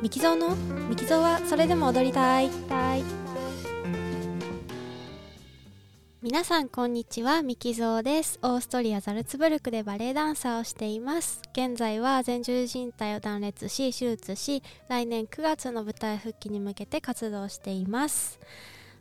ミキゾーの？ミキゾーはそれでも踊りたい。皆さんこんにちは。ミキゾーです。オーストリアザルツブルクでバレエダンサーをしています。現在は前十字靭帯を断裂し手術し来年9月の舞台復帰に向けて活動しています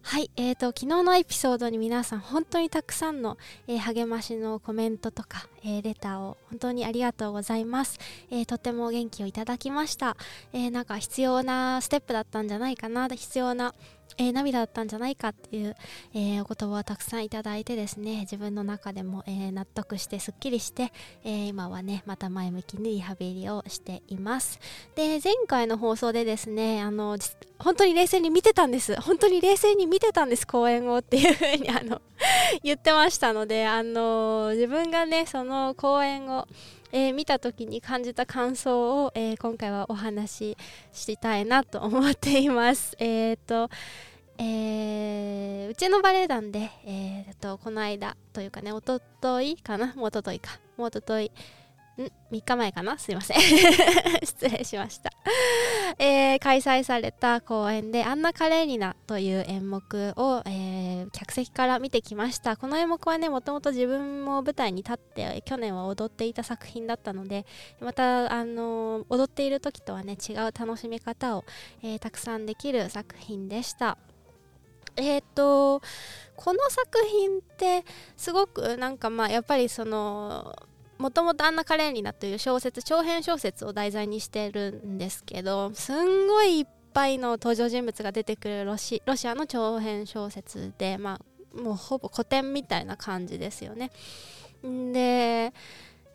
はい、えーと、昨日のエピソードに皆さん本当にたくさんの、えー、励ましのコメントとか、えー、レターを本当にありがとうございます、えー、とても元気をいただきました、えなんか必要なステップだったんじゃないかな。必要なえー、涙だったんじゃないかっていう、えー、お言葉をたくさんいただいてですね自分の中でも、えー、納得してすっきりして、え今はねまた前向きにリハビリをしています。で前回の放送でですねあの本当に冷静に見てたんです。本当に冷静に見てたんです公演をっていうふうにあの言ってましたのであの自分がねその公演をえー、見た時に感じた感想を、えー、今回はお話ししたいなと思っています。えっ、ー、とえー、うちのバレエ団で、えー、とこの間というかねおとといかな？もうおとといか。もうおとといん？3日前かな？すいません。失礼しました、えー、開催された公演で「アンナ・カレーニナ」という演目を、え、客席から見てきました。この演目はねもともと自分も舞台に立って去年は踊っていた作品だったのでまた、あのー、踊っている時とはね違う楽しみ方を、えー、たくさんできる作品でした。えっ、ー、とこの作品ってすごくなんかまあやっぱりそのもともと「アンナ・カレーニナ」という小説長編小説を題材にしてるんですけどすんごいいっぱいの登場人物が出てくるロシロシアの長編小説で、まあ、もうほぼ古典みたいな感じですよね。で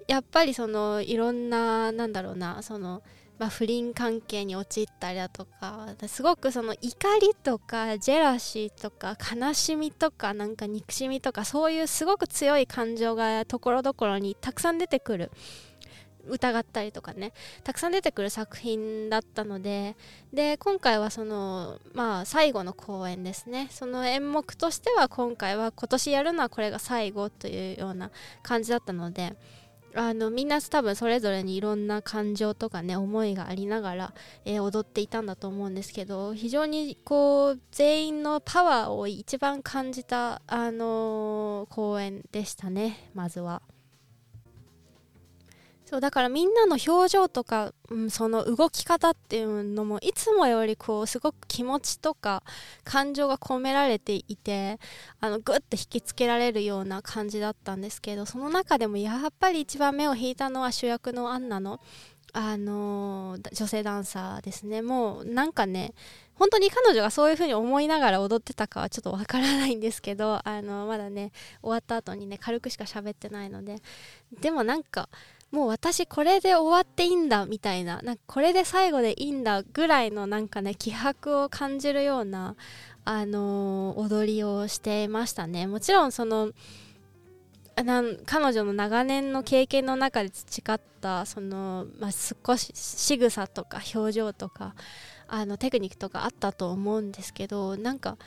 やっぱりそのいろんななんだろうなそのまあ、不倫関係に陥ったりだとかすごくその怒りとかジェラシーとか悲しみとかなんか憎しみとかそういうすごく強い感情がところどころにたくさん出てくる疑ったりとかねたくさん出てくる作品だったのでで今回はそのまあ最後の公演ですねその演目としては今回は今年やるのはこれが最後というような感じだったのであのみんな多分それぞれにいろんな感情とかね思いがありながら、えー、踊っていたんだと思うんですけど非常にこう全員のパワーを一番感じた、あのー、公演でしたねまずは。そうだからみんなの表情とか、うん、その動き方っていうのもいつもよりこうすごく気持ちとか感情が込められていてあのグッと引きつけられるような感じだったんですけどその中でもやっぱり一番目を引いたのは主役のアンナのあの、女性ダンサーですね。もうなんかね本当に彼女がそういう風に思いながら踊ってたかはちょっとわからないんですけどあのまだね終わった後にね軽くしか喋ってないのででもなんかもう私これで終わっていいんだみたいななんかこれで最後でいいんだぐらいのなんかね気迫を感じるような、あのー、踊りをしていましたね。もちろんそのなん彼女の長年の経験の中で培ったその、まあ、少し仕草とか表情とかあのテクニックとかあったと思うんですけどなんか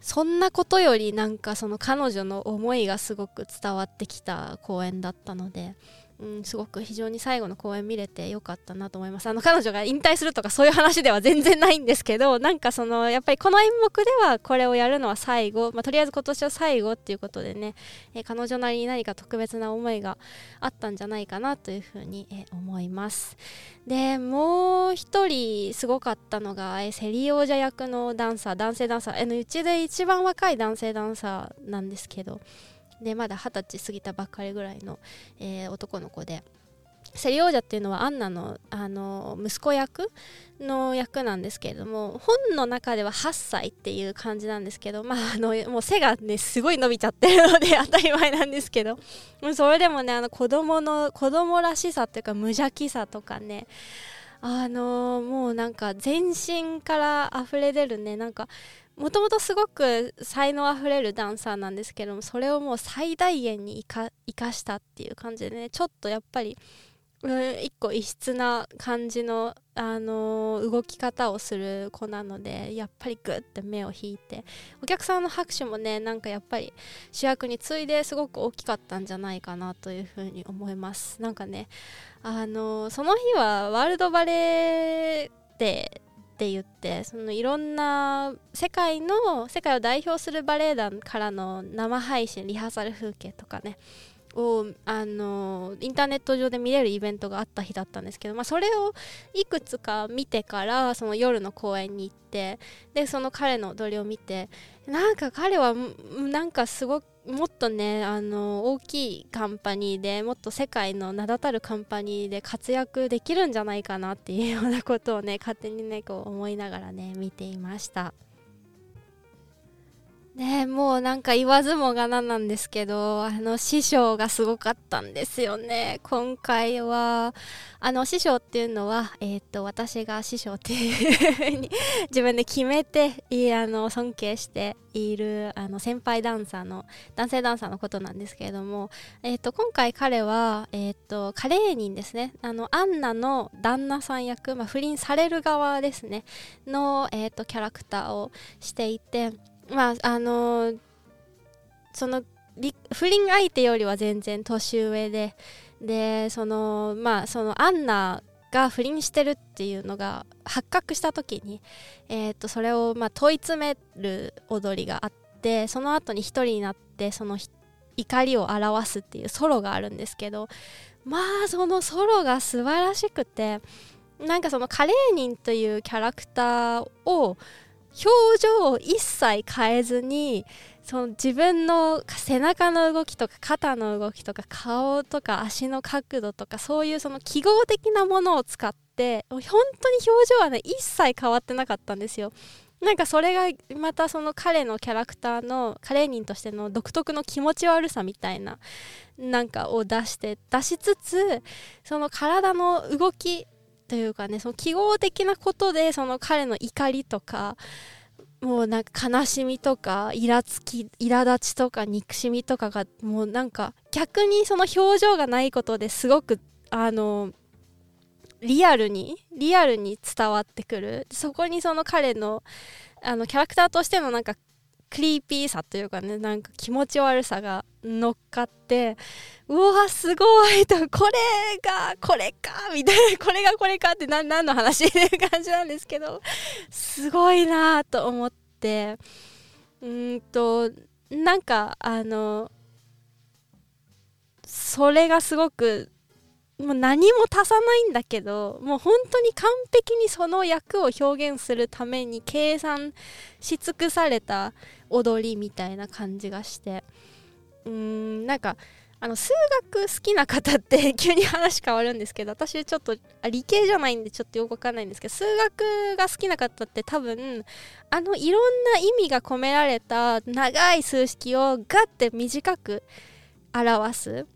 そんなことよりなんかその彼女の思いがすごく伝わってきた公演だったのでうん、すごく非常に最後の公演見れてよかったなと思います。あの彼女が引退するとかそういう話では全然ないんですけど なんかそのやっぱりこの演目ではこれをやるのは最後、まあ、とりあえず今年は最後っていうことでね、えー、彼女なりに何か特別な思いがあったんじゃないかなというふうに、えー、思います。でもう一人すごかったのが、えー、セリー王者役のダンサー男性ダンサー、えー、うちで一番若い男性ダンサーなんですけどでまだ二十歳過ぎたばっかりぐらいの、えー、男の子で。セリ王者っていうのはアンナのあの息子役の役なんですけれども本の中では8歳っていう感じなんですけど、まあ、あのもう背がねすごい伸びちゃってるので 当たり前なんですけどそれでもねあの子供の子供らしさっていうか無邪気さとかねあのもうなんか全身から溢れ出るねなんかもともとすごく才能あふれるダンサーなんですけどもそれをもう最大限に生かしたっていう感じでねちょっとやっぱり一個異質な感じの、あのー、動き方をする子なのでやっぱりグッて目を引いてお客さんの拍手もねなんかやっぱり主役に次いですごく大きかったんじゃないかなというふうに思います。なんかねあのー、その日はワールドバレーテって言ってそのいろんな世界の世界を代表するバレエ団からの生配信リハーサル風景とかねをあのインターネット上で見れるイベントがあった日だったんですけど、まあ、それをいくつか見てからその夜の公演に行ってでその彼の踊りを見てなんか彼はなんかすごくもっとねあの大きいカンパニーでもっと世界の名だたるカンパニーで活躍できるんじゃないかなっていうようなことをね勝手にねこう思いながらね見ていました。ねもうなんか言わずもがななんですけど、あの師匠がすごかったんですよね。今回は、あの師匠っていうのは、えっ、ー、と、私が師匠っていうふうに自分で決めて、いあの、尊敬している、あの、先輩ダンサーの、男性ダンサーのことなんですけれども、えっ、ー、と、今回彼は、えっ、ー、と、カレー人ですね。あの、アンナの旦那さん役、まあ、不倫される側ですね、の、えっ、と、キャラクターをしていて、まああのー、その不倫相手よりは全然年上ででそのまあそのアンナが不倫してるっていうのが発覚した時に、えー、とそれをまあ問い詰める踊りがあってその後に一人になってその怒りを表すっていうソロがあるんですけどまあそのソロが素晴らしくてなんかそのカレーニンというキャラクターを表情を一切変えずにその自分の背中の動きとか肩の動きとか顔とか足の角度とかそういうその記号的なものを使って本当に表情はね一切変わってなかったんですよ。なんかそれがまたその彼のキャラクターのカレー人としての独特の気持ち悪さみたいななんかを出して出しつつその体の動きというかねその記号的なことでその彼の怒りとかもうなんか悲しみとかイラつき苛立ちとか憎しみとかがもうなんか逆にその表情がないことですごくあのリアルにリアルに伝わってくる。そこにその彼のあのキャラクターとしてのなんかクリーピーさというかねなんか気持ち悪さが乗っかってうわすごいとこれがこれかみたいなこれがこれかって何の話っていう感じなんですけどすごいなと思ってうんとなんかあのそれがすごくもう何も足さないんだけどもう本当に完璧にその役を表現するために計算し尽くされた踊りみたいな感じがして。うーんなんかあの数学好きな方って 急に話変わるんですけど私ちょっと理系じゃないんでちょっとよくわかんないんですけど数学が好きな方って多分あのいろんな意味が込められた長い数式をガッて短く表す。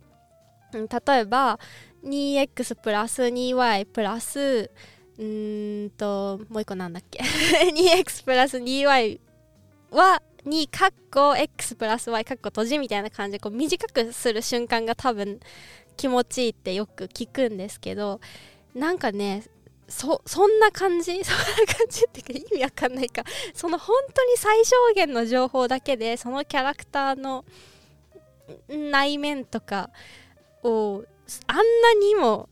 例えば 2x プラス 2y プラスうんともう一個なんだっけ？2x プラス 2y は2カッコ x プラス y カッコ閉じみたいな感じでこう短くする瞬間が多分気持ちいいってよく聞くんですけどなんかねそそんな感じ？そんな感じっていうか意味わかんないか。その本当に最小限の情報だけでそのキャラクターの内面とかをあんなにも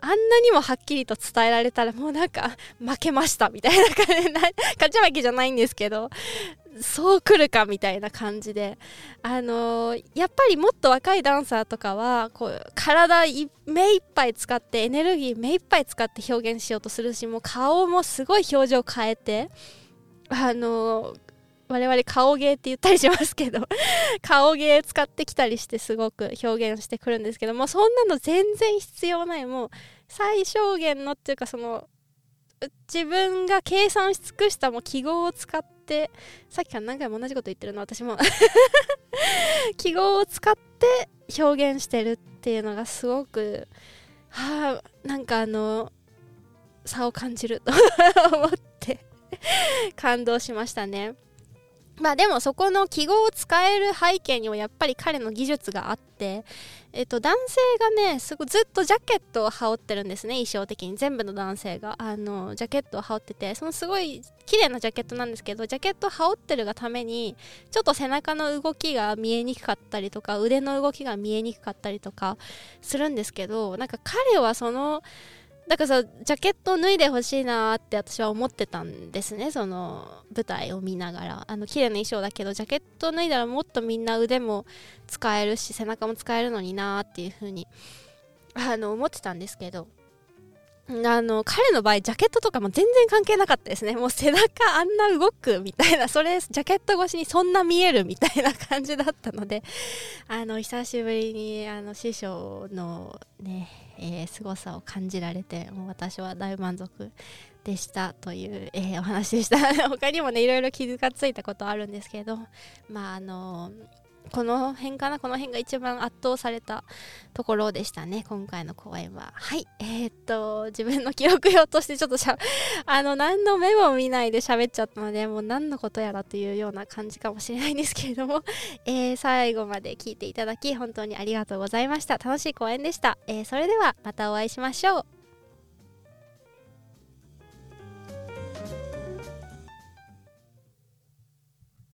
あんなにもはっきりと伝えられたらもうなんか負けましたみたいな感じで勝ち負けじゃないんですけどそう来るかみたいな感じで。あのー、やっぱりもっと若いダンサーとかはこう体目いっぱい使ってエネルギー目いっぱい使って表現しようとするしもう顔もすごい表情変えてあのー、我々顔芸って言ったりしますけど 顔芸使ってきたりしてすごく表現してくるんですけどもそんなの全然必要ないもう最小限のっていうかその自分が計算し尽くしたもう記号を使ってさっきから何回も同じこと言ってるの私も 記号を使って表現してるっていうのがすごくはあなんかあの差を感じると 思って感動しましたね。まあでもそこの記号を使える背景にはやっぱり彼の技術があって、えっと、男性がねすごずっとジャケットを羽織ってるんですね衣装的に。全部の男性が。あのジャケットを羽織ってて。そのすごい綺麗なジャケットなんですけどジャケットを羽織ってるがためにちょっと背中の動きが見えにくかったりとか腕の動きが見えにくかったりとかするんですけどなんか彼はそのだからさジャケットを脱いでほしいなって私は思ってたんですね。その舞台を見ながら。あの綺麗な衣装だけどジャケットを脱いだらもっとみんな腕も使えるし背中も使えるのになっていう風にあの思ってたんですけど。あの彼の場合ジャケットとかも全然関係なかったですね。もう背中あんな動くみたいなそれジャケット越しにそんな見えるみたいな感じだったのであの久しぶりにあの師匠のね、えー、凄さを感じられてもう私は大満足でしたという、えー、お話でした。他にもねいろいろ傷がついたことあるんですけどまああのこの辺かな？この辺が一番圧倒されたところでしたね。今回の公演は。はい。えー、っと自分の記録用としてちょっとしゃ あの何のメモを見ないで喋っちゃったのでもう何のことやらというような感じかもしれないんですけれども、えー、最後まで聞いていただき本当にありがとうございました。楽しい公演でした、えー、それではまたお会いしましょう。